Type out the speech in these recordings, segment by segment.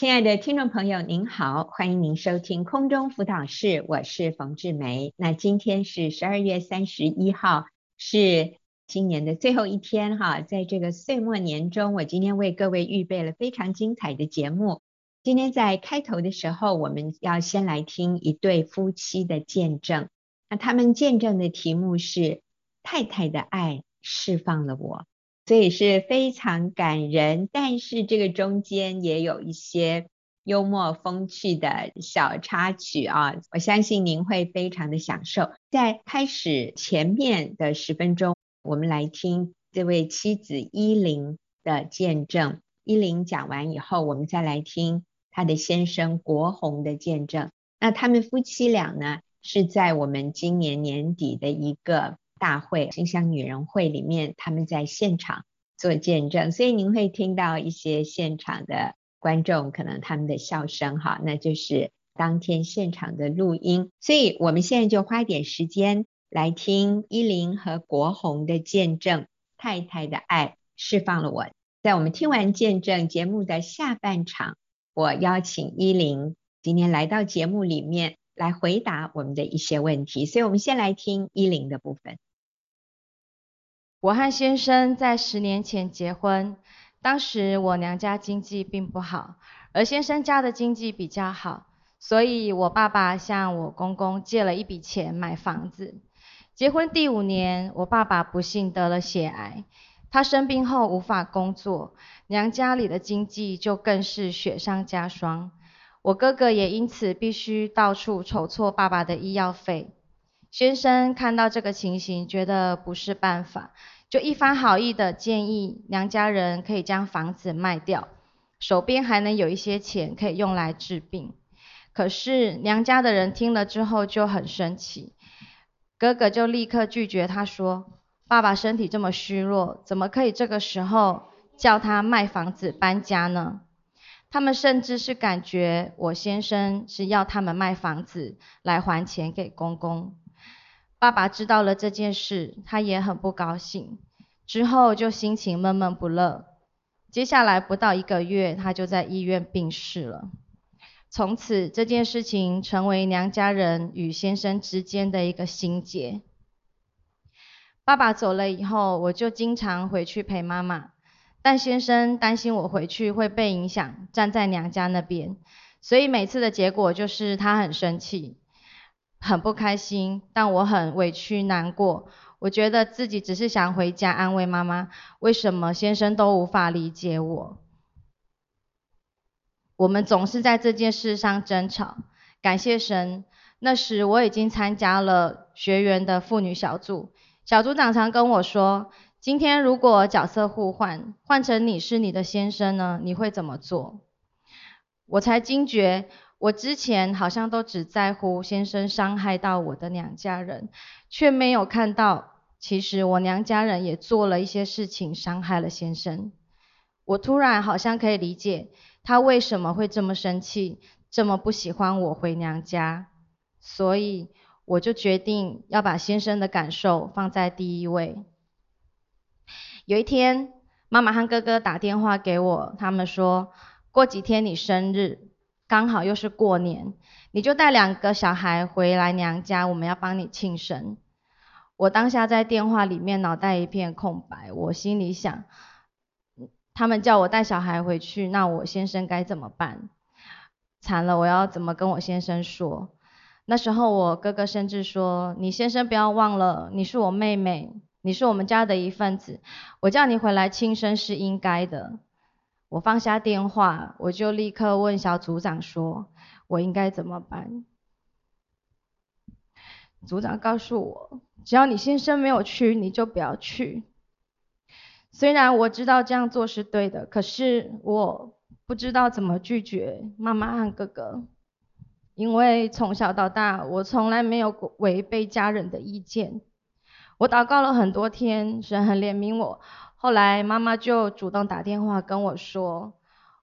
亲爱的听众朋友，您好，欢迎您收听空中辅导室，我是冯志梅。那今天是十二月三十一号，是今年的最后一天哈，在这个岁末年终，我今天为各位预备了非常精彩的节目。今天在开头的时候，我们要先来听一对夫妻的见证。那他们见证的题目是“太太的爱释放了我”。所以是非常感人，但是这个中间也有一些幽默风趣的小插曲啊，我相信您会非常的享受。在开始前面的十分钟，我们来听这位妻子伊琳的见证。伊琳讲完以后，我们再来听她的先生国宏的见证。那他们夫妻俩呢，是在我们今年年底的一个。大会馨香女人会里面，他们在现场做见证，所以您会听到一些现场的观众可能他们的笑声哈，那就是当天现场的录音。所以我们现在就花一点时间来听依琳和国宏的见证，太太的爱释放了我。在我们听完见证节目的下半场，我邀请依琳今天来到节目里面来回答我们的一些问题，所以我们先来听依琳的部分。我和先生在十年前结婚，当时我娘家经济并不好，而先生家的经济比较好，所以我爸爸向我公公借了一笔钱买房子。结婚第五年，我爸爸不幸得了血癌，他生病后无法工作，娘家里的经济就更是雪上加霜。我哥哥也因此必须到处筹措爸爸的医药费。先生看到这个情形，觉得不是办法，就一番好意的建议娘家人可以将房子卖掉，手边还能有一些钱可以用来治病。可是娘家的人听了之后就很生气，哥哥就立刻拒绝他说：“爸爸身体这么虚弱，怎么可以这个时候叫他卖房子搬家呢？”他们甚至是感觉我先生是要他们卖房子来还钱给公公。爸爸知道了这件事，他也很不高兴，之后就心情闷闷不乐。接下来不到一个月，他就在医院病逝了。从此，这件事情成为娘家人与先生之间的一个心结。爸爸走了以后，我就经常回去陪妈妈，但先生担心我回去会被影响，站在娘家那边，所以每次的结果就是他很生气。很不开心，但我很委屈难过。我觉得自己只是想回家安慰妈妈，为什么先生都无法理解我？我们总是在这件事上争吵。感谢神，那时我已经参加了学员的妇女小组，小组长常跟我说：“今天如果角色互换，换成你是你的先生呢，你会怎么做？”我才惊觉。我之前好像都只在乎先生伤害到我的娘家人，却没有看到，其实我娘家人也做了一些事情伤害了先生。我突然好像可以理解他为什么会这么生气，这么不喜欢我回娘家，所以我就决定要把先生的感受放在第一位。有一天，妈妈和哥哥打电话给我，他们说过几天你生日。刚好又是过年，你就带两个小孩回来娘家，我们要帮你庆生。我当下在电话里面脑袋一片空白，我心里想，他们叫我带小孩回去，那我先生该怎么办？惨了，我要怎么跟我先生说？那时候我哥哥甚至说，你先生不要忘了，你是我妹妹，你是我们家的一份子，我叫你回来庆生是应该的。我放下电话，我就立刻问小组长说：“我应该怎么办？”组长告诉我：“只要你先生没有去，你就不要去。”虽然我知道这样做是对的，可是我不知道怎么拒绝妈妈和哥哥，因为从小到大，我从来没有违背家人的意见。我祷告了很多天，神很怜悯我。后来妈妈就主动打电话跟我说：“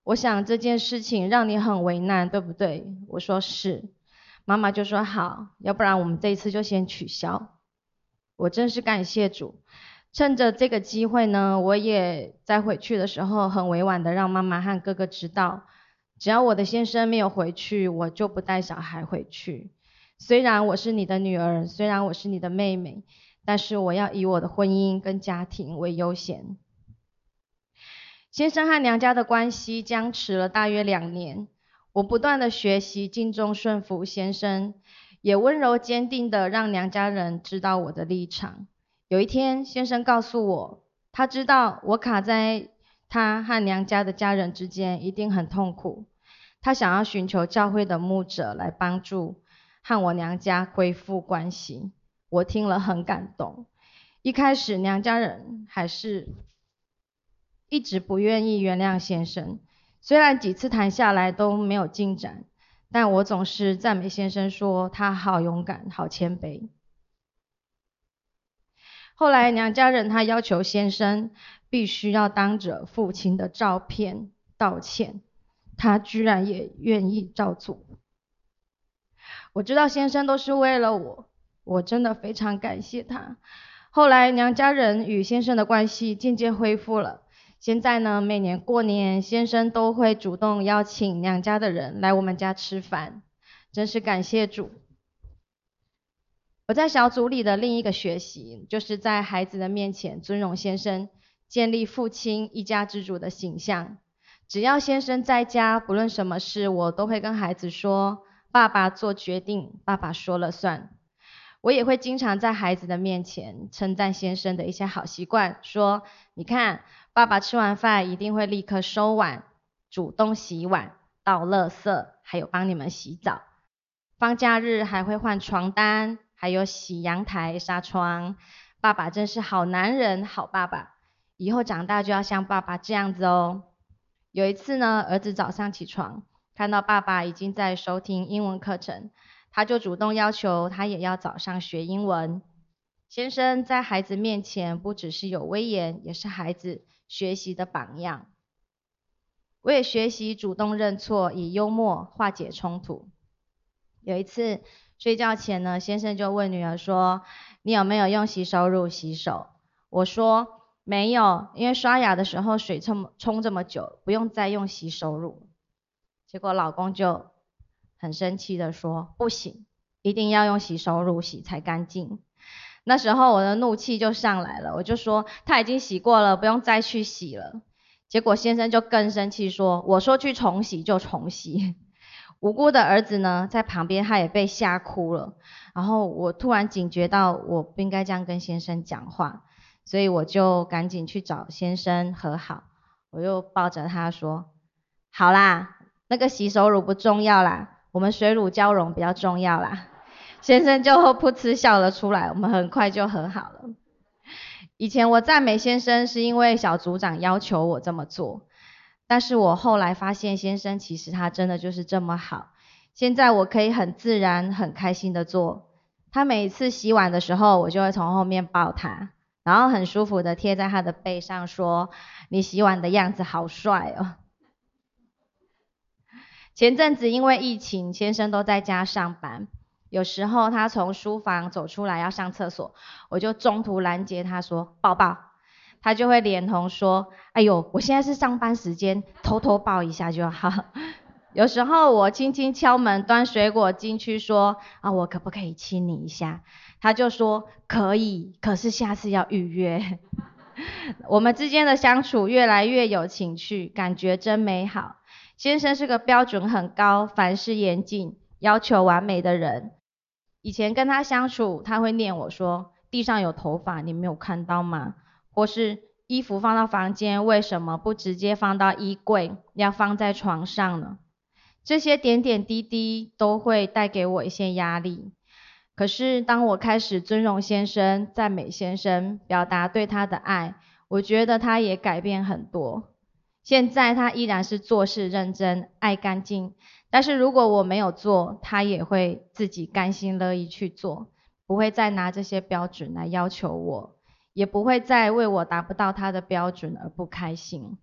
我想这件事情让你很为难，对不对？”我说是。妈妈就说：“好，要不然我们这一次就先取消。”我真是感谢主。趁着这个机会呢，我也在回去的时候很委婉的让妈妈和哥哥知道，只要我的先生没有回去，我就不带小孩回去。虽然我是你的女儿，虽然我是你的妹妹，但是我要以我的婚姻跟家庭为优先。先生和娘家的关系僵持了大约两年，我不断的学习敬重顺服先生，也温柔坚定的让娘家人知道我的立场。有一天，先生告诉我，他知道我卡在他和娘家的家人之间，一定很痛苦。他想要寻求教会的牧者来帮助和我娘家恢复关系。我听了很感动。一开始娘家人还是一直不愿意原谅先生，虽然几次谈下来都没有进展，但我总是赞美先生说他好勇敢，好谦卑。后来娘家人他要求先生必须要当着父亲的照片道歉，他居然也愿意照做。我知道先生都是为了我，我真的非常感谢他。后来娘家人与先生的关系渐渐恢复了，现在呢，每年过年先生都会主动邀请娘家的人来我们家吃饭，真是感谢主。我在小组里的另一个学习，就是在孩子的面前尊荣先生，建立父亲一家之主的形象。只要先生在家，不论什么事，我都会跟孩子说：“爸爸做决定，爸爸说了算。”我也会经常在孩子的面前称赞先生的一些好习惯，说：“你看，爸爸吃完饭一定会立刻收碗，主动洗碗、倒垃圾，还有帮你们洗澡。放假日还会换床单。”还有洗阳台、纱窗，爸爸真是好男人、好爸爸。以后长大就要像爸爸这样子哦。有一次呢，儿子早上起床，看到爸爸已经在收听英文课程，他就主动要求他也要早上学英文。先生在孩子面前不只是有威严，也是孩子学习的榜样。我也学习主动认错，以幽默化解冲突。有一次，睡觉前呢，先生就问女儿说：“你有没有用洗手乳洗手？”我说：“没有，因为刷牙的时候水冲冲这么久，不用再用洗手乳。”结果老公就很生气的说：“不行，一定要用洗手乳洗才干净。”那时候我的怒气就上来了，我就说：“他已经洗过了，不用再去洗了。”结果先生就更生气说：“我说去重洗就重洗。”无辜的儿子呢，在旁边他也被吓哭了。然后我突然警觉到，我不应该这样跟先生讲话，所以我就赶紧去找先生和好。我又抱着他说：“好啦，那个洗手乳不重要啦，我们水乳交融比较重要啦。”先生就噗嗤笑了出来，我们很快就和好了。以前我赞美先生是因为小组长要求我这么做。但是我后来发现，先生其实他真的就是这么好。现在我可以很自然、很开心的做。他每次洗碗的时候，我就会从后面抱他，然后很舒服的贴在他的背上，说：“你洗碗的样子好帅哦。”前阵子因为疫情，先生都在家上班，有时候他从书房走出来要上厕所，我就中途拦截他说：“抱抱。”他就会连同说：“哎呦，我现在是上班时间，偷偷抱一下就好。”有时候我轻轻敲门，端水果进去说：“啊，我可不可以亲你一下？”他就说：“可以，可是下次要预约。”我们之间的相处越来越有情趣，感觉真美好。先生是个标准很高、凡事严谨、要求完美的人。以前跟他相处，他会念我说：“地上有头发，你没有看到吗？”或是衣服放到房间，为什么不直接放到衣柜，要放在床上呢？这些点点滴滴都会带给我一些压力。可是当我开始尊荣先生、赞美先生、表达对他的爱，我觉得他也改变很多。现在他依然是做事认真、爱干净，但是如果我没有做，他也会自己甘心乐意去做，不会再拿这些标准来要求我。也不会再为我达不到他的标准而不开心。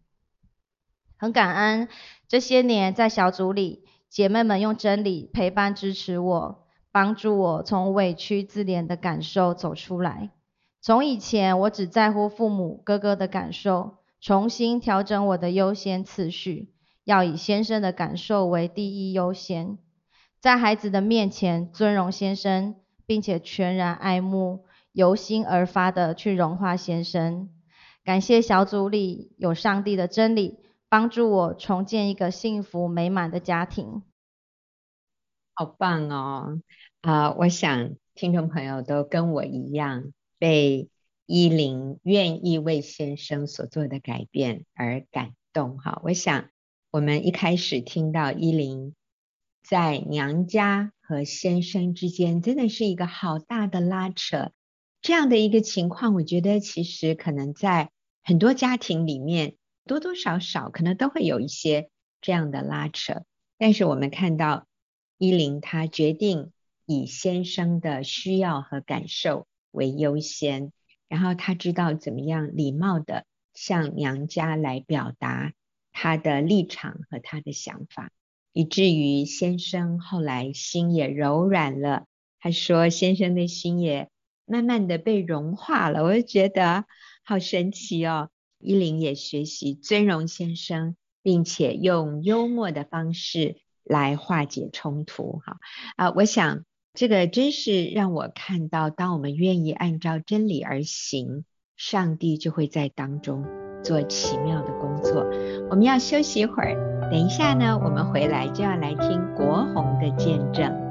很感恩这些年在小组里，姐妹们用真理陪伴支持我，帮助我从委屈自怜的感受走出来。从以前我只在乎父母哥哥的感受，重新调整我的优先次序，要以先生的感受为第一优先，在孩子的面前尊荣先生，并且全然爱慕，由心而发的去融化先生。感谢小组里有上帝的真理，帮助我重建一个幸福美满的家庭。好棒哦！啊、我想听众朋友都跟我一样，被依琳愿意为先生所做的改变而感动。哈，我想我们一开始听到依琳在娘家和先生之间，真的是一个好大的拉扯。这样的一个情况，我觉得其实可能在很多家庭里面，多多少少可能都会有一些这样的拉扯，但是我们看到依琳她决定以先生的需要和感受为优先，然后他知道怎么样礼貌地向娘家来表达他的立场和他的想法，以至于先生后来心也柔软了。他说先生的心也慢慢地被融化了，我就觉得。好神奇哦！依琳也学习尊荣先生，并且用幽默的方式来化解冲突。哈啊，我想这个真是让我看到，当我们愿意按照真理而行，上帝就会在当中做奇妙的工作。我们要休息一会儿，等一下呢，我们回来就要来听国宏的见证。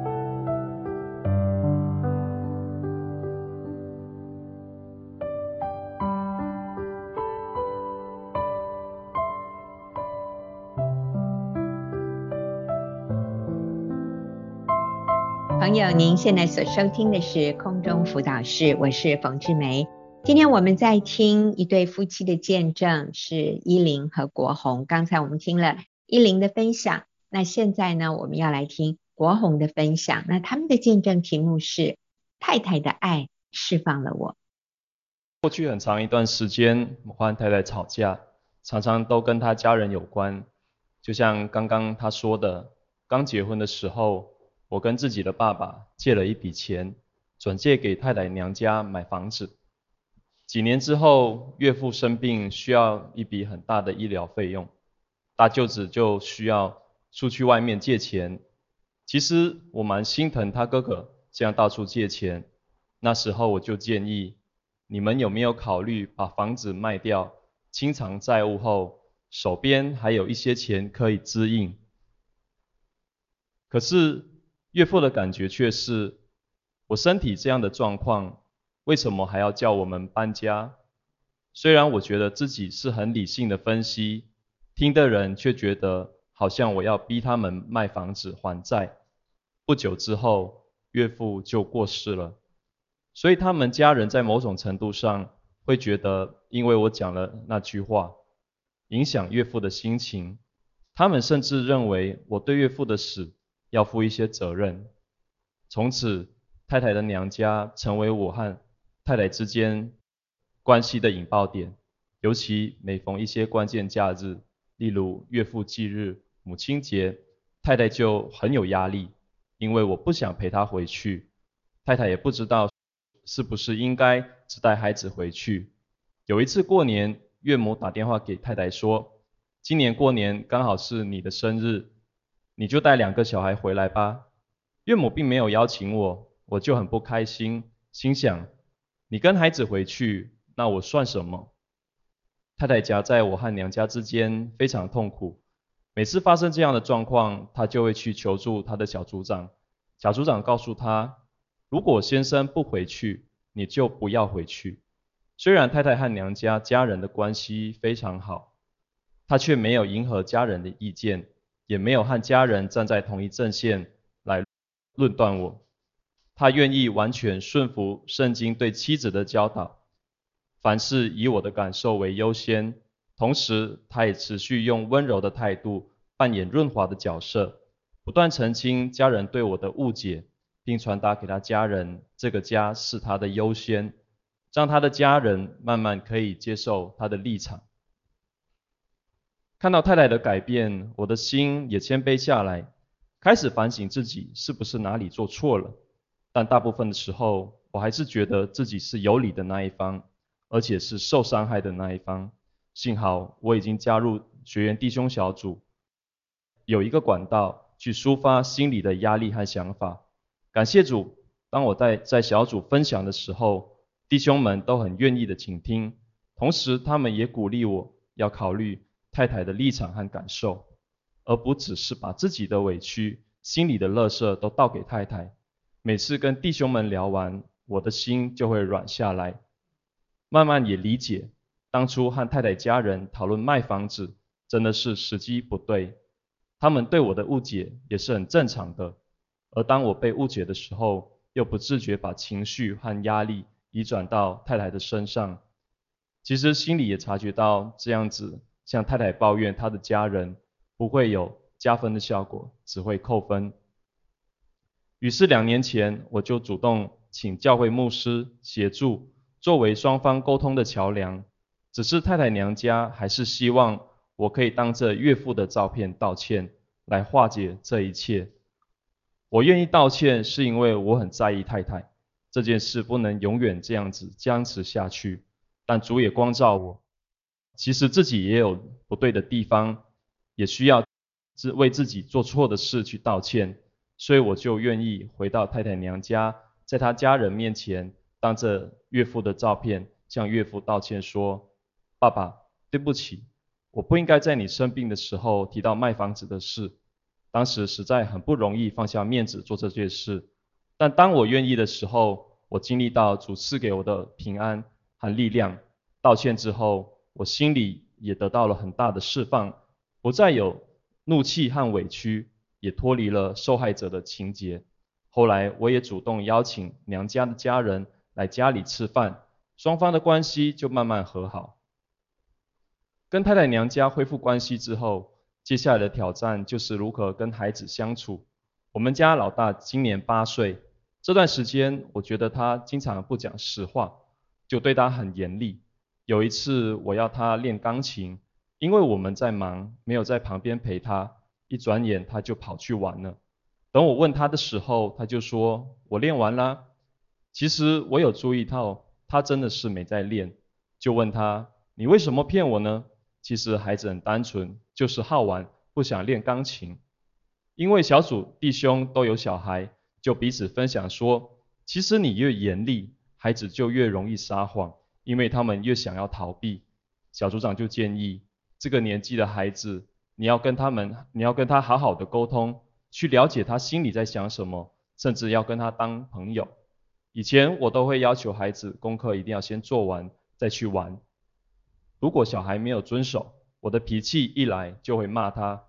朋友，您现在所收听的是空中辅导室，我是冯志梅。今天我们在听一对夫妻的见证，是伊琳和国宏。刚才我们听了伊琳的分享，那现在呢，我们要来听国宏的分享。那他们的见证题目是“太太的爱释放了我”。过去很长一段时间，我和太太吵架，常常都跟他家人有关。就像刚刚他说的，刚结婚的时候。我跟自己的爸爸借了一笔钱，转借给太太娘家买房子。几年之后，岳父生病，需要一笔很大的医疗费用，大舅子就需要出去外面借钱。其实我蛮心疼他哥哥这样到处借钱。那时候我就建议，你们有没有考虑把房子卖掉，清偿债务后，手边还有一些钱可以支应？可是。岳父的感觉却是，我身体这样的状况，为什么还要叫我们搬家？虽然我觉得自己是很理性的分析，听的人却觉得好像我要逼他们卖房子还债。不久之后，岳父就过世了，所以他们家人在某种程度上会觉得，因为我讲了那句话，影响岳父的心情。他们甚至认为我对岳父的死，要负一些责任。从此，太太的娘家成为我和太太之间关系的引爆点。尤其每逢一些关键假日，例如岳父忌日、母亲节，太太就很有压力，因为我不想陪她回去。太太也不知道是不是应该只带孩子回去。有一次过年，岳母打电话给太太说：“今年过年刚好是你的生日。”你就带两个小孩回来吧。岳母并没有邀请我，我就很不开心，心想：你跟孩子回去，那我算什么？太太夹在我和娘家之间，非常痛苦。每次发生这样的状况，她就会去求助她的小组长。小组长告诉她：如果先生不回去，你就不要回去。虽然太太和娘家家人的关系非常好，她却没有迎合家人的意见。也没有和家人站在同一阵线来论断我，他愿意完全顺服圣经对妻子的教导，凡事以我的感受为优先，同时他也持续用温柔的态度扮演润滑的角色，不断澄清家人对我的误解，并传达给他家人这个家是他的优先，让他的家人慢慢可以接受他的立场。看到太太的改变，我的心也谦卑下来，开始反省自己是不是哪里做错了。但大部分的时候，我还是觉得自己是有理的那一方，而且是受伤害的那一方。幸好我已经加入学员弟兄小组，有一个管道去抒发心里的压力和想法。感谢主，当我在在小组分享的时候，弟兄们都很愿意的倾听，同时他们也鼓励我要考虑太太的立场和感受，而不只是把自己的委屈、心里的乐色都倒给太太。每次跟弟兄们聊完，我的心就会软下来，慢慢也理解，当初和太太家人讨论卖房子，真的是时机不对。他们对我的误解也是很正常的，而当我被误解的时候，又不自觉把情绪和压力移转到太太的身上。其实心里也察觉到这样子向太太抱怨她的家人，不会有加分的效果，只会扣分。于是两年前，我就主动请教会牧师协助，作为双方沟通的桥梁。只是太太娘家还是希望我可以当着岳父的照片道歉，来化解这一切。我愿意道歉，是因为我很在意太太，这件事不能永远这样子僵持下去。但主也光照我，其实自己也有不对的地方，也需要自为自己做错的事去道歉。所以我就愿意回到太太娘家，在她家人面前，当着岳父的照片，向岳父道歉说：“爸爸，对不起，我不应该在你生病的时候提到卖房子的事。当时实在很不容易放下面子做这件事，但当我愿意的时候，我经历到主赐给我的平安和力量。道歉之后，我心里也得到了很大的释放，不再有怒气和委屈。”也脱离了受害者的情节。后来我也主动邀请娘家的家人来家里吃饭，双方的关系就慢慢和好。跟太太娘家恢复关系之后，接下来的挑战就是如何跟孩子相处。我们家老大今年八岁，这段时间我觉得他经常不讲实话，就对他很严厉。有一次我要他练钢琴，因为我们在忙，没有在旁边陪他。一转眼他就跑去玩了。等我问他的时候，他就说：“我练完啦。”其实我有注意到，他真的是没在练。就问他：“你为什么骗我呢？”其实孩子很单纯，就是好玩，不想练钢琴。因为小组弟兄都有小孩，就彼此分享说：“其实你越严厉，孩子就越容易撒谎，因为他们越想要逃避。”小组长就建议，这个年纪的孩子。你要跟他们，你要跟他好好的沟通，去了解他心里在想什么，甚至要跟他当朋友。以前我都会要求孩子功课一定要先做完再去玩。如果小孩没有遵守，我的脾气一来就会骂他。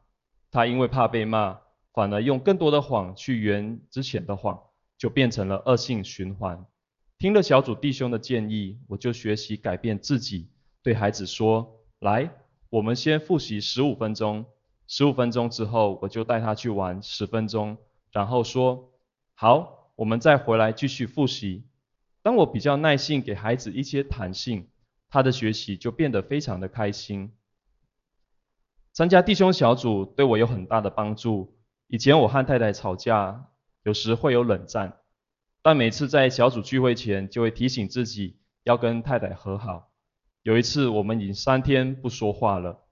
他因为怕被骂，反而用更多的谎去圆之前的谎，就变成了恶性循环。听了小组弟兄的建议，我就学习改变自己，对孩子说：“来。”我们先复习十五分钟，十五分钟之后，我就带他去玩十分钟，然后说，好，我们再回来继续复习。当我比较耐性，给孩子一些弹性，他的学习就变得非常的开心。参加弟兄小组对我有很大的帮助。以前我和太太吵架，有时会有冷战，但每次在小组聚会前，就会提醒自己要跟太太和好。有一次，我们已经三天不说话了，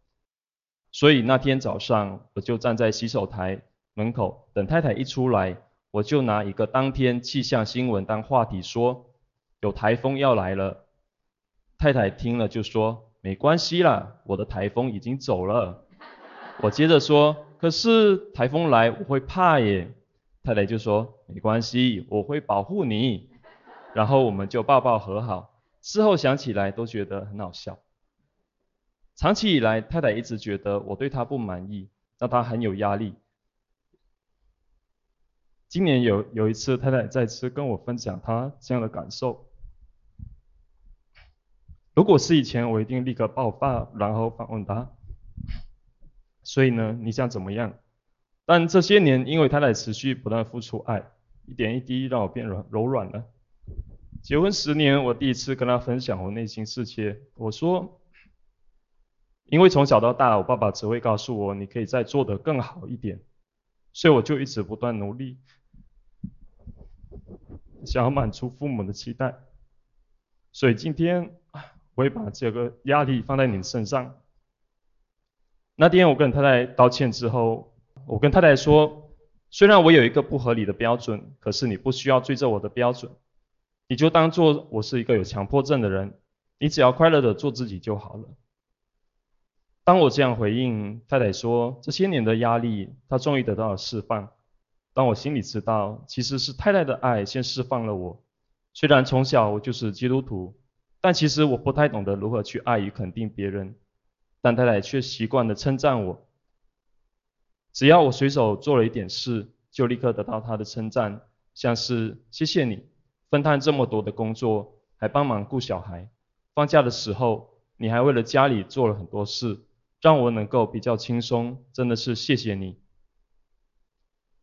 所以那天早上我就站在洗手台门口等太太一出来，我就拿一个当天气象新闻当话题说，有台风要来了。太太听了就说，没关系啦，我的台风已经走了。我接着说，可是台风来我会怕耶。太太就说，没关系，我会保护你。然后我们就抱抱和好。事后想起来都觉得很好笑。长期以来，太太一直觉得我对她不满意，让她很有压力。今年有有一次，太太再次跟我分享她这样的感受。如果是以前，我一定立刻爆发，然后反问她。所以呢，你想怎么样？但这些年，因为太太持续不断付出爱，一点一滴让我变软柔软了。结婚十年，我第一次跟他分享我内心世界。我说，因为从小到大，我爸爸只会告诉我，你可以再做得更好一点，所以我就一直不断努力，想要满足父母的期待。所以今天，我也把这个压力放在你身上。那天我跟太太道歉之后，我跟太太说，虽然我有一个不合理的标准，可是你不需要追着我的标准，你就当做我是一个有强迫症的人，你只要快乐的做自己就好了。当我这样回应，太太说，这些年的压力，她终于得到了释放。当我心里知道，其实是太太的爱先释放了我。虽然从小我就是基督徒，但其实我不太懂得如何去爱与肯定别人，但太太却习惯的称赞我。只要我随手做了一点事，就立刻得到他的称赞，像是谢谢你分摊这么多的工作，还帮忙顾小孩。放假的时候，你还为了家里做了很多事，让我能够比较轻松，真的是谢谢你。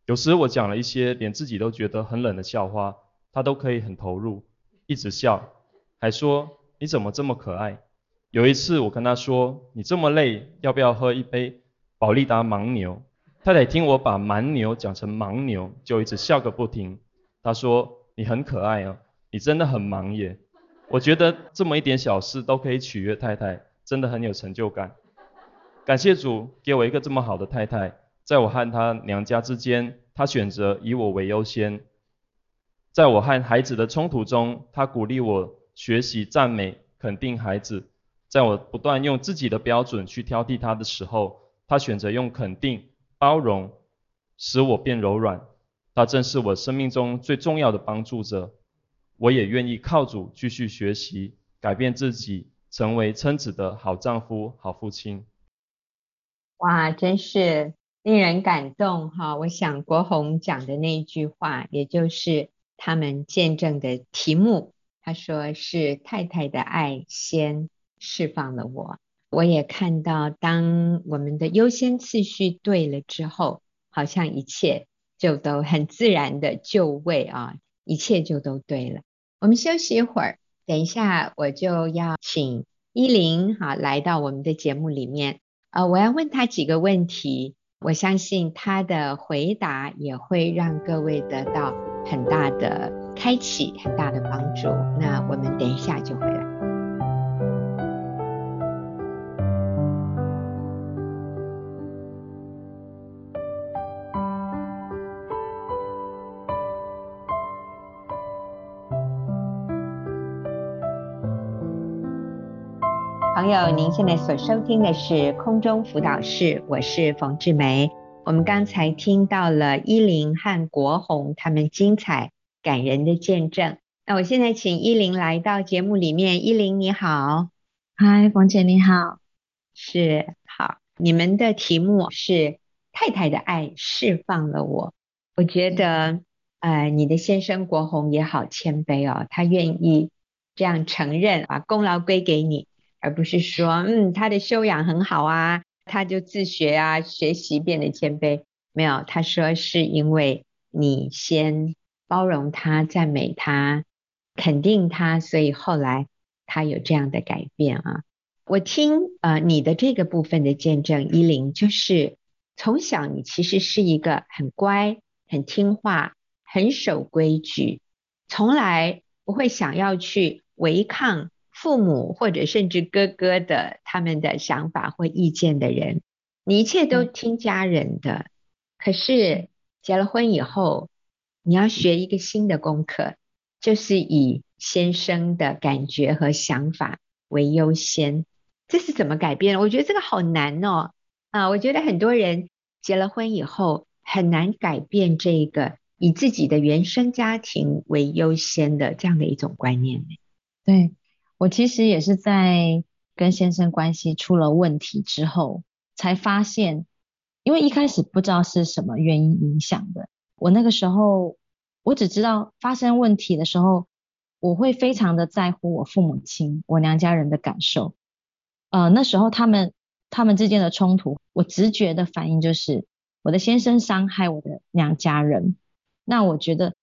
有时我讲了一些连自己都觉得很冷的笑话，他都可以很投入，一直笑，还说你怎么这么可爱。有一次我跟他说，你这么累，要不要喝一杯保利达牻牛？太太听我把蛮牛讲成盲牛，就一直笑个不停。她说：“你很可爱哦，你真的很忙耶。”我觉得这么一点小事都可以取悦太太，真的很有成就感。感谢主给我一个这么好的太太，在我和她娘家之间，她选择以我为优先。在我和孩子的冲突中，她鼓励我学习赞美、肯定孩子。在我不断用自己的标准去挑剔他的时候，她选择用肯定。包容使我变柔软，他正是我生命中最重要的帮助者。我也愿意靠主继续学习，改变自己，成为称职的好丈夫、好父亲。哇，真是令人感动哈！我想国宏讲的那一句话，也就是他们见证的题目。他说是太太的爱先释放了我。我也看到，当我们的优先次序对了之后，好像一切就都很自然的就位啊，一切就都对了。我们休息一会儿，等一下我就要请依琳哈来到我们的节目里面，呃，我要问她几个问题，我相信她的回答也会让各位得到很大的开启，很大的帮助。那我们等一下就回来。友，您现在所收听的是空中辅导室，我是冯志梅。我们刚才听到了依琳和国红他们精彩感人的见证。那我现在请依琳来到节目里面。依琳你好，嗨，冯姐你好，是好。你们的题目是太太的爱释放了我。我觉得，呃，你的先生国红也好谦卑哦，他愿意这样承认，把功劳归给你。而不是说，嗯，他的修养很好啊，他就自学啊，学习变得谦卑。没有，他说是因为你先包容他、赞美他、肯定他，所以后来他有这样的改变啊。我听呃你的这个部分的见证，依琳就是从小你其实是一个很乖、很听话、很守规矩，从来不会想要去违抗。父母或者甚至哥哥的他们的想法或意见的人，你一切都听家人的。嗯、可是结了婚以后，你要学一个新的功课，就是以先生的感觉和想法为优先。这是怎么改变？我觉得这个好难哦。啊，我觉得很多人结了婚以后很难改变这个以自己的原生家庭为优先的这样的一种观念。对。我其实也是在跟先生关系出了问题之后，才发现，因为一开始不知道是什么原因影响的。我那个时候，我只知道发生问题的时候，我会非常的在乎我父母亲、我娘家人的感受。呃，那时候他们他们之间的冲突，我直觉的反应就是我的先生伤害我的娘家人。那我觉得，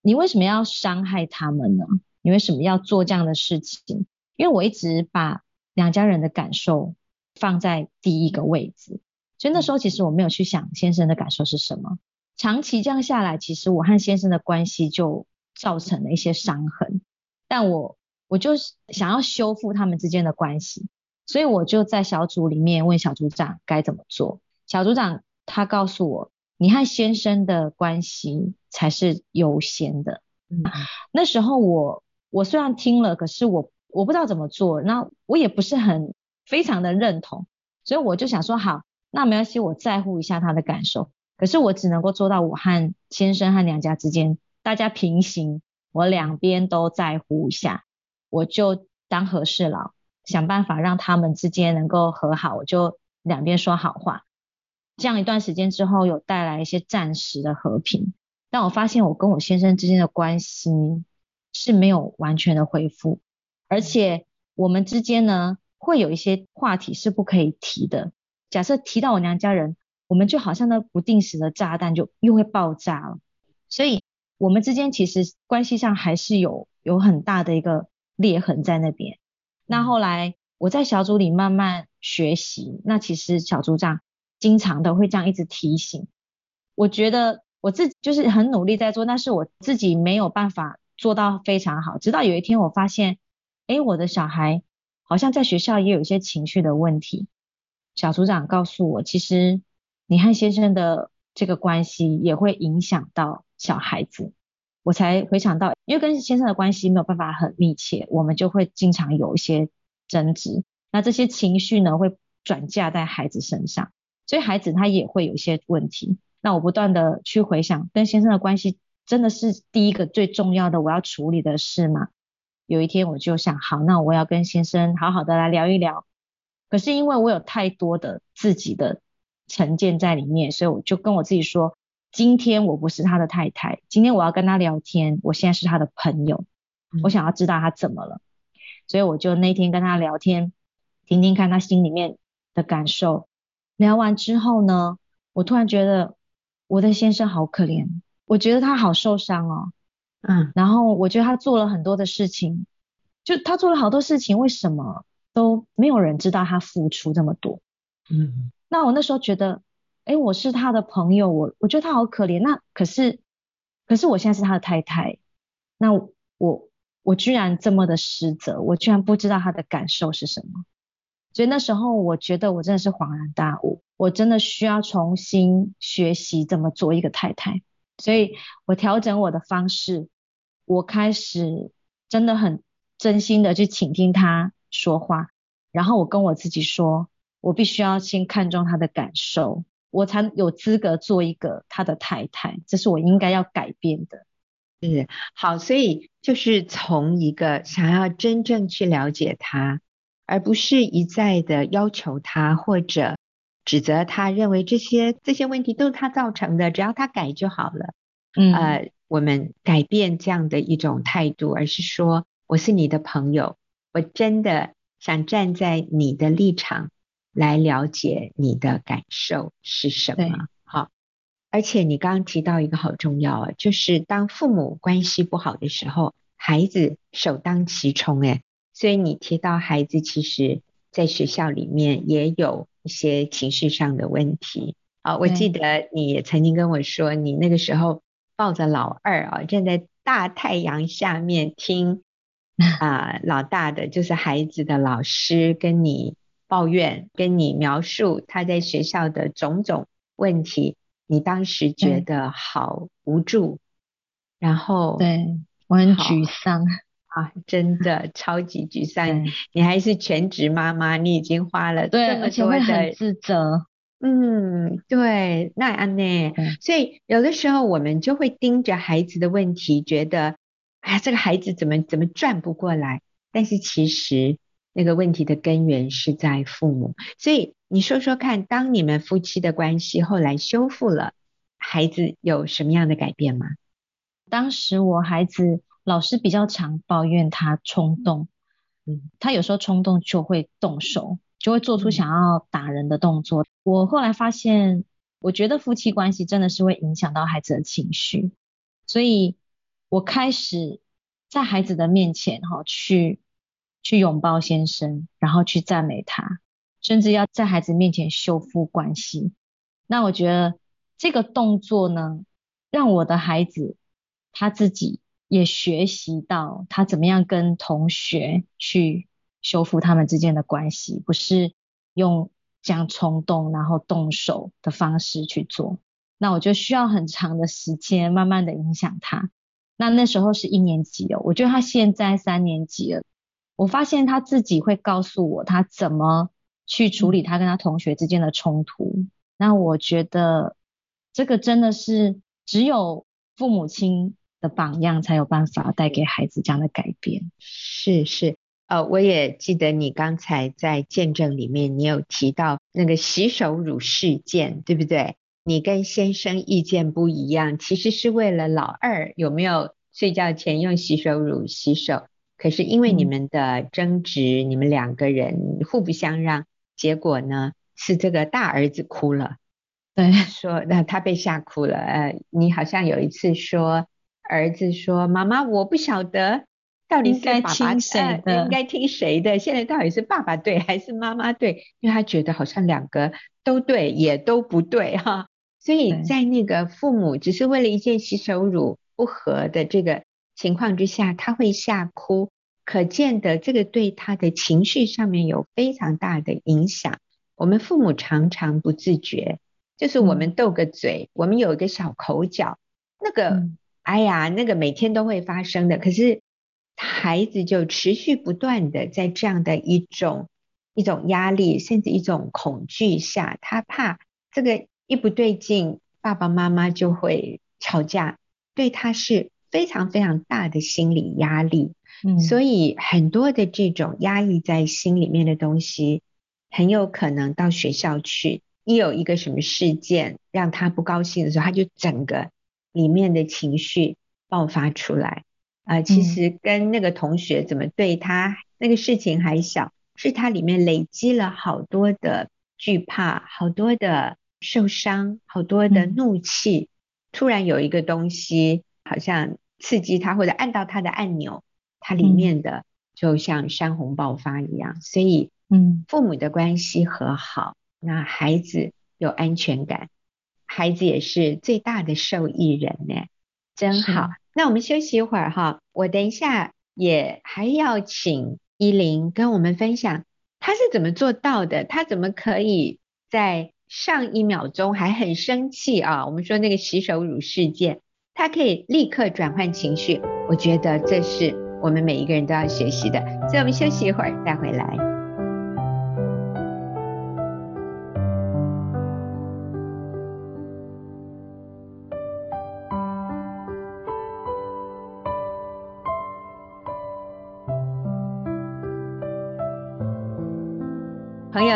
你为什么要伤害他们呢？你为什么要做这样的事情？因为我一直把两家人的感受放在第一个位置，所以那时候其实我没有去想先生的感受是什么。长期这样下来，其实我和先生的关系就造成了一些伤痕。但我我就想要修复他们之间的关系，所以我就在小组里面问小组长该怎么做。小组长他告诉我，你和先生的关系才是优先的。嗯，那时候我我虽然听了，可是我我不知道怎么做，那我也不是很非常的认同，所以我就想说，好，那没关系，我在乎一下他的感受。可是我只能够做到我和先生和娘家之间大家平行，我两边都在乎一下，我就当和事佬，想办法让他们之间能够和好，我就两边说好话。这样一段时间之后，有带来一些暂时的和平。但我发现我跟我先生之间的关系是没有完全的恢复，而且我们之间呢，会有一些话题是不可以提的。假设提到我娘家人，我们就好像那不定时的炸弹就又会爆炸了。所以我们之间其实关系上还是有有很大的一个裂痕在那边。那后来我在小组里慢慢学习，那其实小组长经常的会这样一直提醒，我觉得。我自己就是很努力在做，但是我自己没有办法做到非常好。直到有一天，我发现，诶，我的小孩好像在学校也有一些情绪的问题。小组长告诉我，其实你和先生的这个关系也会影响到小孩子。我才回想到，因为跟先生的关系没有办法很密切，我们就会经常有一些争执。那这些情绪呢，会转嫁在孩子身上，所以孩子他也会有一些问题。那我不断的去回想，跟先生的关系真的是第一个最重要的我要处理的事吗？有一天我就想，好，那我要跟先生好好的来聊一聊。可是因为我有太多的自己的成见在里面，所以我就跟我自己说，今天我不是他的太太，今天我要跟他聊天，我现在是他的朋友，我想要知道他怎么了。所以我就那天跟他聊天，听听看他心里面的感受。聊完之后呢，我突然觉得。我的先生好可怜，我觉得他好受伤哦，嗯，然后我觉得他做了很多的事情，就他做了好多事情，为什么都没有人知道他付出这么多？嗯，那我那时候觉得，哎，我是他的朋友，我我觉得他好可怜，那可是可是我现在是他的太太，那我我居然这么的失责，我居然不知道他的感受是什么。所以那时候我觉得我真的是恍然大悟，我真的需要重新学习怎么做一个太太。所以我调整我的方式，我开始真的很真心的去倾听他说话，然后我跟我自己说，我必须要先看重他的感受，我才有资格做一个他的太太，这是我应该要改变的。是，好，所以就是从一个想要真正去了解他。而不是一再的要求他或者指责他，认为这些这些问题都是他造成的，只要他改就好了。嗯，呃，我们改变这样的一种态度，而是说，我是你的朋友，我真的想站在你的立场来了解你的感受是什么。好，而且你刚刚提到一个好重要啊，就是当父母关系不好的时候，孩子首当其冲，哎。所以你提到孩子，其实在学校里面也有一些情绪上的问题啊。我记得你也曾经跟我说，你那个时候抱着老二啊，站在大太阳下面听 啊，老大的就是孩子的老师跟你抱怨，跟你描述他在学校的种种问题，你当时觉得好无助，然后对，我很沮丧。啊，真的超级沮 丧！你还是全职妈妈，你已经花了这么多的，而且会很自责。嗯，对，那安内，所以有的时候我们就会盯着孩子的问题，觉得，哎呀，这个孩子怎么怎么转不过来？但是其实那个问题的根源是在父母。所以你说说看，当你们夫妻的关系后来修复了，孩子有什么样的改变吗？当时我孩子。老师比较常抱怨他冲动，嗯，他有时候冲动就会动手，就会做出想要打人的动作。我后来发现，我觉得夫妻关系真的是会影响到孩子的情绪，所以我开始在孩子的面前哈，去去拥抱先生，然后去赞美他，甚至要在孩子面前修复关系。那我觉得这个动作呢，让我的孩子他自己。也学习到他怎么样跟同学去修复他们之间的关系，不是用这样冲动，然后动手的方式去做。那我就需要很长的时间，慢慢的影响他。那那时候是一年级哦，我觉得他现在三年级了，我发现他自己会告诉我他怎么去处理他跟他同学之间的冲突。那我觉得这个真的是只有父母亲的榜样才有办法带给孩子这样的改变。是是，呃，我也记得你刚才在见证里面，你有提到那个洗手乳事件，对不对？你跟先生意见不一样，其实是为了老二有没有睡觉前用洗手乳洗手。可是因为你们的争执，嗯、你们两个人互不相让，结果呢是这个大儿子哭了，对，说那他被吓哭了。呃，你好像有一次说儿子说妈妈，我不晓得到底是爸爸听谁的，应该听谁的？现在到底是爸爸对还是妈妈对？因为他觉得好像两个都对，也都不对哈。所以在那个父母只是为了一件洗手乳不和的这个情况之下，他会吓哭，可见的这个对他的情绪上面有非常大的影响。我们父母常常不自觉，就是我们斗个嘴，我们有一个小口角，那个，哎呀，那个每天都会发生的。可是孩子就持续不断的在这样的一种一种压力，甚至一种恐惧下，他怕这个。一不对劲，爸爸妈妈就会吵架，对他是非常非常大的心理压力。嗯，所以很多的这种压抑在心里面的东西，很有可能到学校去，一有一个什么事件让他不高兴的时候，他就整个里面的情绪爆发出来。啊、呃，其实跟那个同学怎么对他，那个事情还小，是他里面累积了好多的惧怕，好多的。受伤，好多的怒气，嗯、突然有一个东西好像刺激他，或者按到他的按钮，它里面的就像山洪爆发一样。嗯、所以，嗯，父母的关系和好，那孩子有安全感，孩子也是最大的受益人呢，真好。那我们休息一会儿哈，我等一下也还要请依琳跟我们分享，他是怎么做到的？他怎么可以在上一秒钟还很生气啊，我们说那个洗手乳事件，他可以立刻转换情绪，我觉得这是我们每一个人都要学习的。所以我们休息一会儿再回来。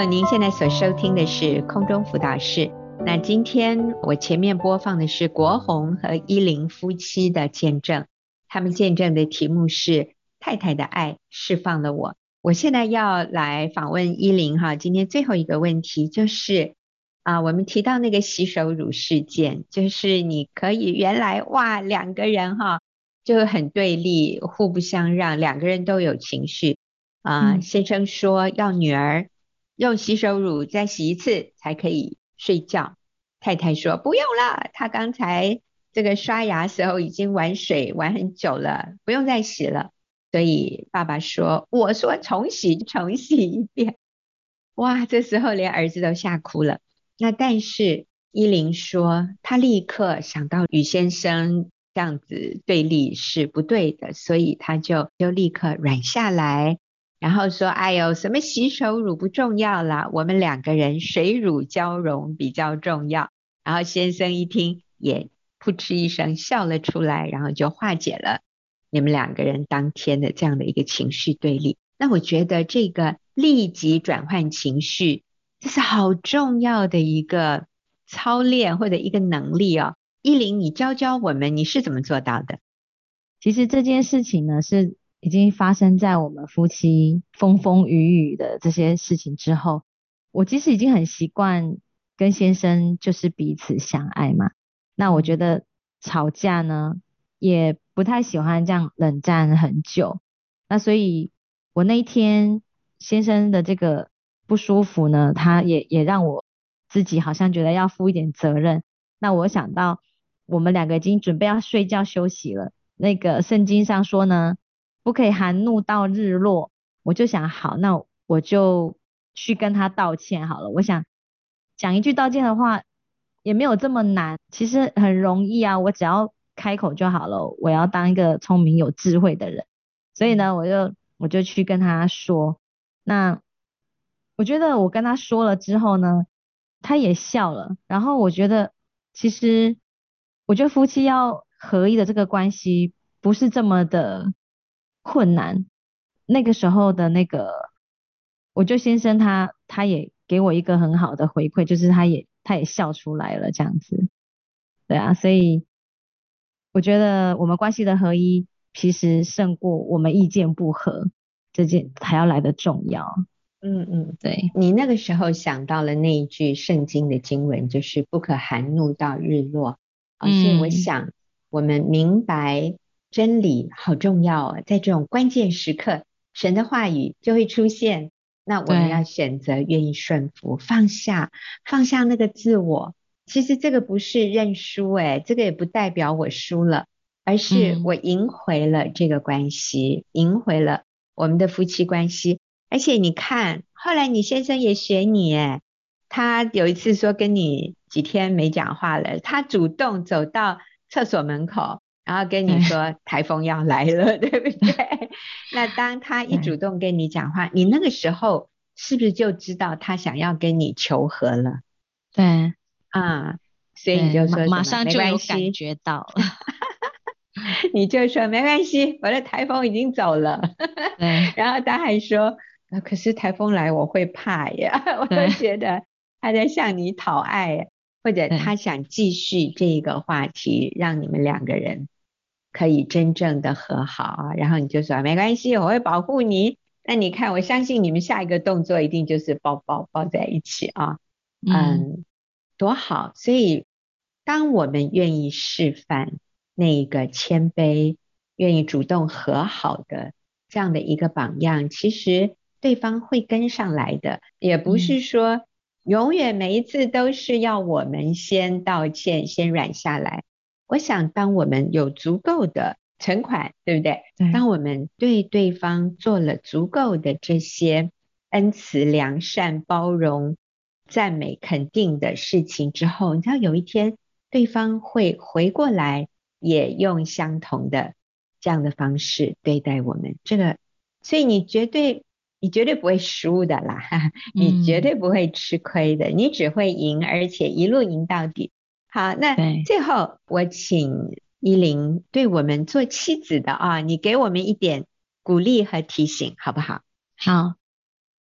友，您现在所收听的是空中辅导室。那今天我前面播放的是国红和依琳夫妻的见证，他们见证的题目是“太太的爱释放了我”。我现在要来访问依琳哈，今天最后一个问题就是啊，我们提到那个洗手乳事件，就是你可以原来哇两个人哈就很对立，互不相让，两个人都有情绪啊。嗯、先生说要女儿。用洗手乳再洗一次才可以睡觉。太太说不用了，她刚才这个刷牙时候已经玩水玩很久了，不用再洗了。所以爸爸说，我说重洗重洗一遍。哇，这时候连儿子都吓哭了。那但是依琳说，她立刻想到与先生这样子对立是不对的，所以她就就立刻软下来。然后说：“哎呦，什么洗手乳不重要啦，我们两个人水乳交融比较重要。”然后先生一听，也扑哧一声笑了出来，然后就化解了你们两个人当天的这样的一个情绪对立。那我觉得这个立即转换情绪，这是好重要的一个操练或者一个能力哦。依琳，你教教我们，你是怎么做到的？其实这件事情呢是。已经发生在我们夫妻风风雨雨的这些事情之后，我其实已经很习惯跟先生就是彼此相爱嘛。那我觉得吵架呢，也不太喜欢这样冷战很久。那所以，我那一天先生的这个不舒服呢，他也也让我自己好像觉得要负一点责任。那我想到我们两个已经准备要睡觉休息了，那个圣经上说呢。不可以含怒到日落，我就想好，那我就去跟他道歉好了。我想讲一句道歉的话也没有这么难，其实很容易啊，我只要开口就好了。我要当一个聪明有智慧的人，所以呢，我就我就去跟他说。那我觉得我跟他说了之后呢，他也笑了。然后我觉得其实我觉得夫妻要合一的这个关系不是这么的困难。那个时候的那个，我就先生他他也给我一个很好的回馈，就是他也他也笑出来了这样子，对啊，所以我觉得我们关系的合一，其实胜过我们意见不合这件还要来的重要。嗯嗯，对，你那个时候想到了那一句圣经的经文，就是不可含怒到日落，嗯，所以我想我们明白真理好重要啊，在这种关键时刻。神的话语就会出现，那我们要选择愿意顺服，放下，放下那个自我。其实这个不是认输，诶，这个也不代表我输了，而是我赢回了这个关系，嗯、赢回了我们的夫妻关系。而且你看，后来你先生也学你，诶，他有一次说跟你几天没讲话了，他主动走到厕所门口。然后跟你说台风要来了，对不对？那当他一主动跟你讲话，你那个时候是不是就知道他想要跟你求和了？对，啊，所以你就说马上就有感觉到了，你就说没关系，我的台风已经走了。对，然后他还说，可是台风来我会怕呀，我都觉得他在向你讨爱，或者他想继续这个话题，让你们两个人。可以真正的和好啊，然后你就说没关系，我会保护你。那你看，我相信你们下一个动作一定就是抱抱抱在一起啊，嗯，嗯，多好。所以，当我们愿意示范那个谦卑、愿意主动和好的这样的一个榜样，其实对方会跟上来的。也不是说永远每一次都是要我们先道歉、先软下来。我想，当我们有足够的存款，对不对？对。当我们对对方做了足够的这些恩慈、良善、包容、赞美、肯定的事情之后，你知道有一天对方会回过来，也用相同的这样的方式对待我们。这个，所以你绝对，你绝对不会输的啦，你绝对不会吃亏的，嗯、你只会赢，而且一路赢到底。好，那最后我请依琳对我们做妻子的啊，你给我们一点鼓励和提醒，好不好？好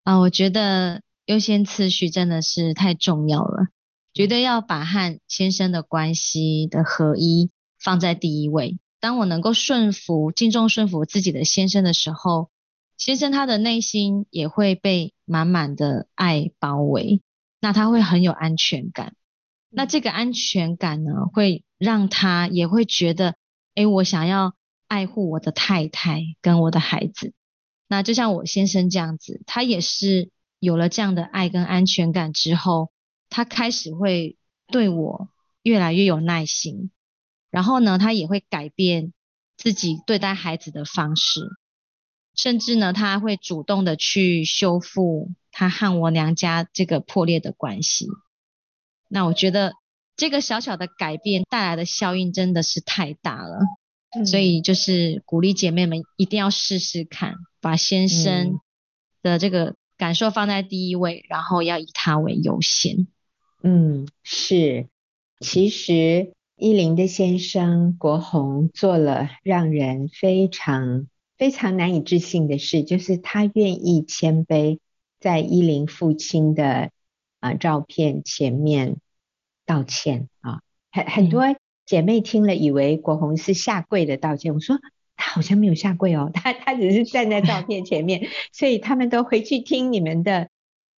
啊，我觉得优先次序真的是太重要了，绝对要把和先生的关系的合一放在第一位。当我能够顺服、敬重、顺服自己的先生的时候，先生他的内心也会被满满的爱包围，那他会很有安全感。那这个安全感呢，会让他也会觉得，诶，我想要爱护我的太太跟我的孩子。那就像我先生这样子，他也是有了这样的爱跟安全感之后，他开始会对我越来越有耐心。然后呢，他也会改变自己对待孩子的方式，甚至呢，他会主动的去修复他和我娘家这个破裂的关系。那我觉得这个小小的改变带来的效应真的是太大了，嗯，所以就是鼓励姐妹们一定要试试看，把先生的这个感受放在第一位，嗯，然后要以他为优先。嗯，是。其实依琳的先生国宏做了让人非常非常难以置信的事，就是他愿意谦卑，在依琳父亲的。啊，照片前面道歉啊，很很多姐妹听了以为国红是下跪的道歉，我说他好像没有下跪哦，他他只是站在照片前面，所以他们都回去听你们的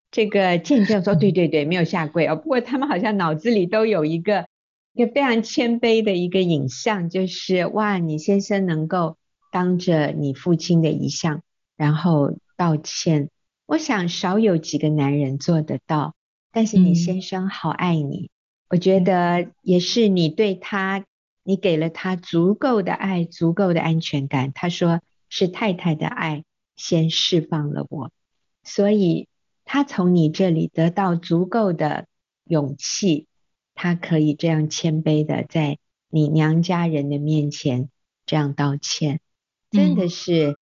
这个见证，说对对对，没有下跪哦。不过他们好像脑子里都有一个一个非常谦卑的一个影像，就是哇，你先生能够当着你父亲的遗像，然后道歉，我想少有几个男人做得到。但是你先生好爱你，嗯，我觉得也是你对他，你给了他足够的爱，足够的安全感。他说是太太的爱先释放了我，所以他从你这里得到足够的勇气，他可以这样谦卑的在你娘家人的面前这样道歉，真的是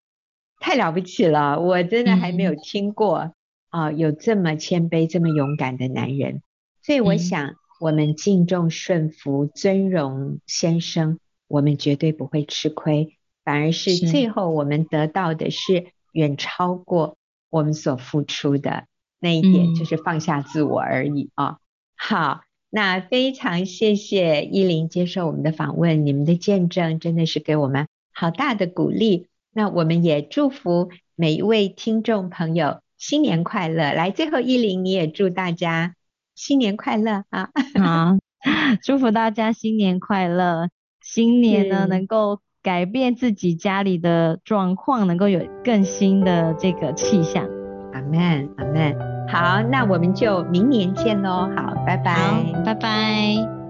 太了不起了！嗯、我真的还没有听过啊、呃，有这么谦卑、这么勇敢的男人。所以我想，我们敬重、顺服、尊荣先生，我们绝对不会吃亏，反而是最后我们得到的是远超过我们所付出的那一点，就是放下自我而已啊、嗯哦。好，那非常谢谢依琳接受我们的访问，你们的见证真的是给我们好大的鼓励。那我们也祝福每一位听众朋友新年快乐。来，最后依琳你也祝大家。新年快乐啊！啊，祝福大家新年快乐。新年呢，能够改变自己家里的状况，能够有更新的这个气象。阿门，阿门。好，那我们就明年见喽。好，拜拜，拜拜。